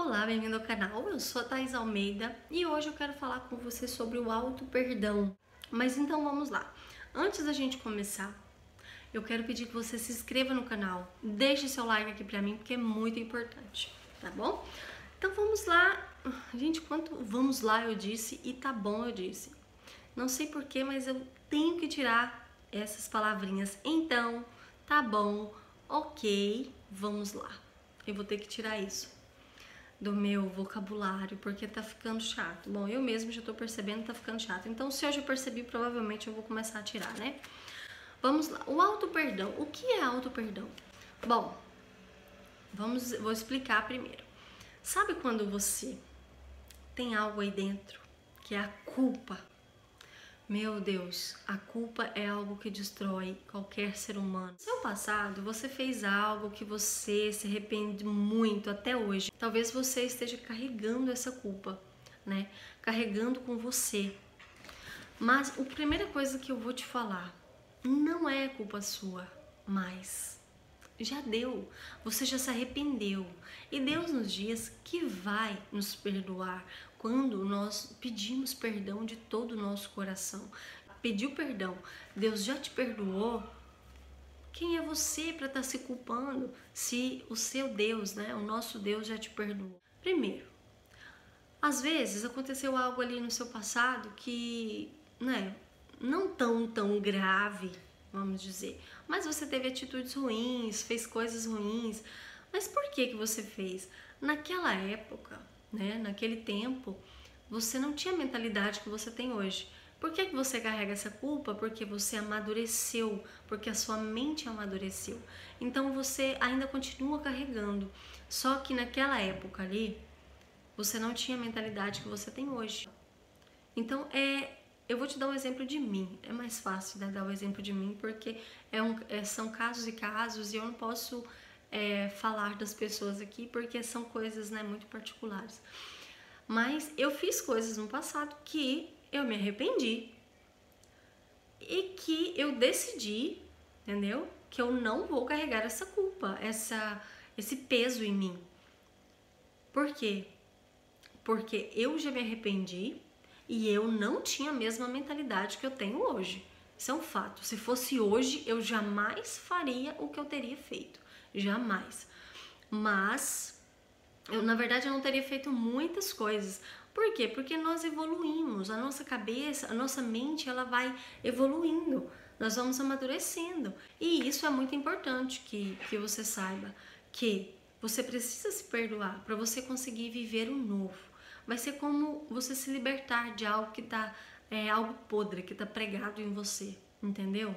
Olá, bem-vindo ao canal. Eu sou a Thais Almeida e hoje eu quero falar com você sobre o auto perdão. Mas então vamos lá. Antes da gente começar, eu quero pedir que você se inscreva no canal, deixe seu like aqui pra mim porque é muito importante, tá bom? Então vamos lá. Gente, quanto vamos lá eu disse e tá bom eu disse. Não sei porquê, mas eu tenho que tirar essas palavrinhas. Então, tá bom, ok, vamos lá. Eu vou ter que tirar isso do meu vocabulário, porque tá ficando chato. Bom, eu mesmo já tô percebendo que tá ficando chato. Então, se eu já percebi, provavelmente eu vou começar a tirar, né? Vamos lá. O auto-perdão. O que é auto-perdão? Bom, vamos, vou explicar primeiro. Sabe quando você tem algo aí dentro que é a culpa? Meu Deus, a culpa é algo que destrói qualquer ser humano. No seu passado, você fez algo que você se arrepende muito até hoje. Talvez você esteja carregando essa culpa, né? Carregando com você. Mas a primeira coisa que eu vou te falar, não é culpa sua, mas já deu, você já se arrependeu. E Deus nos diz que vai nos perdoar quando nós pedimos perdão de todo o nosso coração. Pediu perdão, Deus já te perdoou. Quem é você para estar tá se culpando se o seu Deus, né, o nosso Deus já te perdoou? Primeiro, às vezes aconteceu algo ali no seu passado que, né, não tão tão grave, vamos dizer, mas você teve atitudes ruins, fez coisas ruins. Mas por que que você fez? Naquela época, né, naquele tempo, você não tinha a mentalidade que você tem hoje. Por que, que você carrega essa culpa? Porque você amadureceu, porque a sua mente amadureceu. Então você ainda continua carregando. Só que naquela época ali, você não tinha a mentalidade que você tem hoje. Então é. Eu vou te dar um exemplo de mim. É mais fácil né, dar o um exemplo de mim, porque é um, é, são casos e casos e eu não posso é, falar das pessoas aqui porque são coisas né, muito particulares. Mas eu fiz coisas no passado que eu me arrependi e que eu decidi, entendeu? Que eu não vou carregar essa culpa, essa, esse peso em mim. Por quê? Porque eu já me arrependi e eu não tinha a mesma mentalidade que eu tenho hoje. Isso é um fato. Se fosse hoje, eu jamais faria o que eu teria feito jamais. Mas eu, na verdade, eu não teria feito muitas coisas. Por quê? Porque nós evoluímos, a nossa cabeça, a nossa mente, ela vai evoluindo. Nós vamos amadurecendo. E isso é muito importante que, que você saiba que você precisa se perdoar para você conseguir viver o novo. Vai ser como você se libertar de algo que tá é algo podre, que tá pregado em você, entendeu?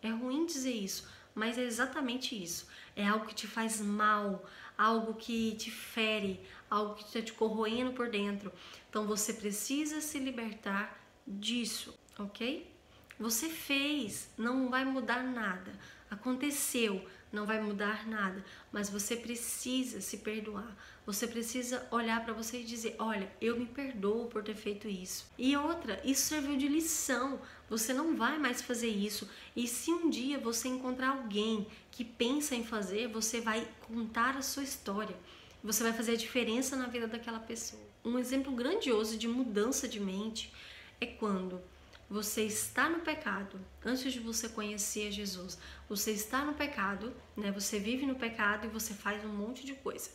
É ruim dizer isso, mas é exatamente isso. É algo que te faz mal, algo que te fere, algo que está te corroendo por dentro. Então você precisa se libertar disso, ok? Você fez, não vai mudar nada. Aconteceu, não vai mudar nada, mas você precisa se perdoar. Você precisa olhar para você e dizer: "Olha, eu me perdoo por ter feito isso". E outra, isso serviu de lição. Você não vai mais fazer isso. E se um dia você encontrar alguém que pensa em fazer, você vai contar a sua história. Você vai fazer a diferença na vida daquela pessoa. Um exemplo grandioso de mudança de mente é quando você está no pecado, antes de você conhecer Jesus, você está no pecado, né? Você vive no pecado e você faz um monte de coisa.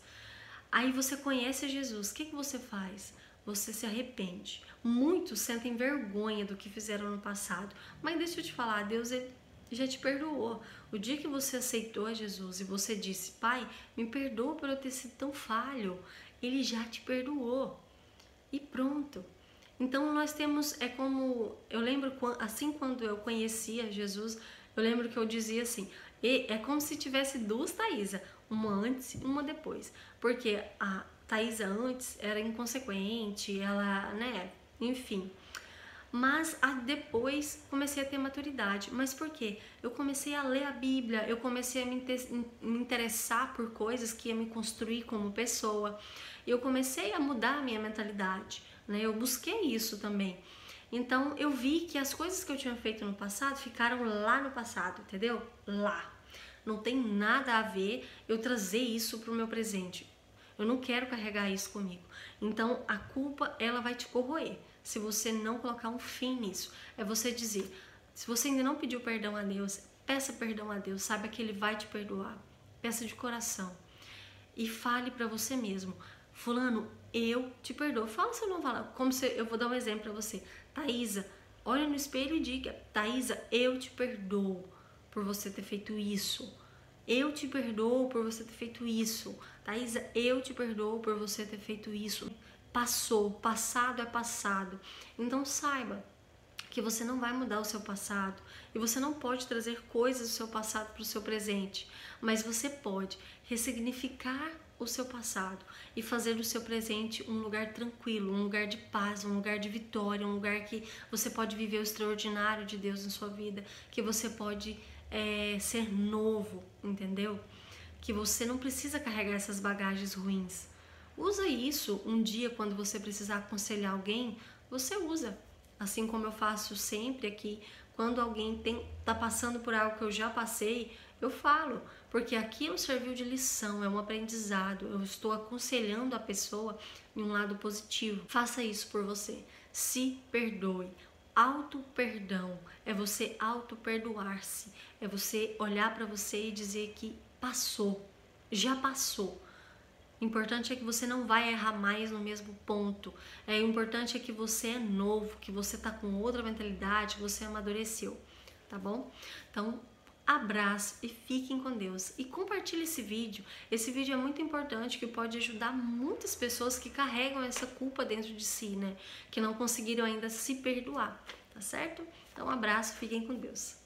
Aí você conhece Jesus, o que, que você faz? Você se arrepende. Muitos sentem vergonha do que fizeram no passado, mas deixa eu te falar, Deus já te perdoou. O dia que você aceitou Jesus e você disse, Pai, me perdoa por eu ter sido tão falho, Ele já te perdoou. E pronto. Então nós temos, é como, eu lembro assim quando eu conhecia Jesus, eu lembro que eu dizia assim, é como se tivesse duas Thaisa, uma antes e uma depois. Porque a Thaisa antes era inconsequente, ela, né, enfim. Mas depois comecei a ter maturidade. Mas por quê? Eu comecei a ler a Bíblia, eu comecei a me, me interessar por coisas que ia me construir como pessoa. Eu comecei a mudar a minha mentalidade né? Eu busquei isso também. Então eu vi que as coisas que eu tinha feito no passado ficaram lá no passado, entendeu? Lá. Não tem nada a ver eu trazer isso para o meu presente. Eu não quero carregar isso comigo. Então, a culpa, ela vai te corroer. Se você não colocar um fim nisso, é você dizer: se você ainda não pediu perdão a Deus, peça perdão a Deus, saiba que Ele vai te perdoar. Peça de coração. E fale para você mesmo: Fulano, eu te perdoo. Fala se eu não falar. Como se eu vou dar um exemplo para você. Thaisa, olha no espelho e diga: Thaisa, eu te perdoo por você ter feito isso. Eu te perdoo por você ter feito isso. Thaisa, eu te perdoo por você ter feito isso. Passou, passado é passado. Então saiba que você não vai mudar o seu passado e você não pode trazer coisas do seu passado para o seu presente, mas você pode ressignificar o seu passado e fazer do seu presente um lugar tranquilo, um lugar de paz, um lugar de vitória, um lugar que você pode viver o extraordinário de Deus na sua vida, que você pode é, ser novo, entendeu? Que você não precisa carregar essas bagagens ruins. Usa isso um dia quando você precisar aconselhar alguém, você usa. Assim como eu faço sempre aqui, quando alguém tem, tá passando por algo que eu já passei, eu falo, porque aquilo serviu de lição, é um aprendizado. Eu estou aconselhando a pessoa em um lado positivo. Faça isso por você. Se perdoe. Auto perdão é você auto perdoar-se, é você olhar para você e dizer que passou, já passou. Importante é que você não vai errar mais no mesmo ponto. É importante é que você é novo, que você tá com outra mentalidade, você amadureceu, tá bom? Então, abraço e fiquem com Deus. E compartilhe esse vídeo. Esse vídeo é muito importante que pode ajudar muitas pessoas que carregam essa culpa dentro de si, né? Que não conseguiram ainda se perdoar, tá certo? Então, um abraço, fiquem com Deus.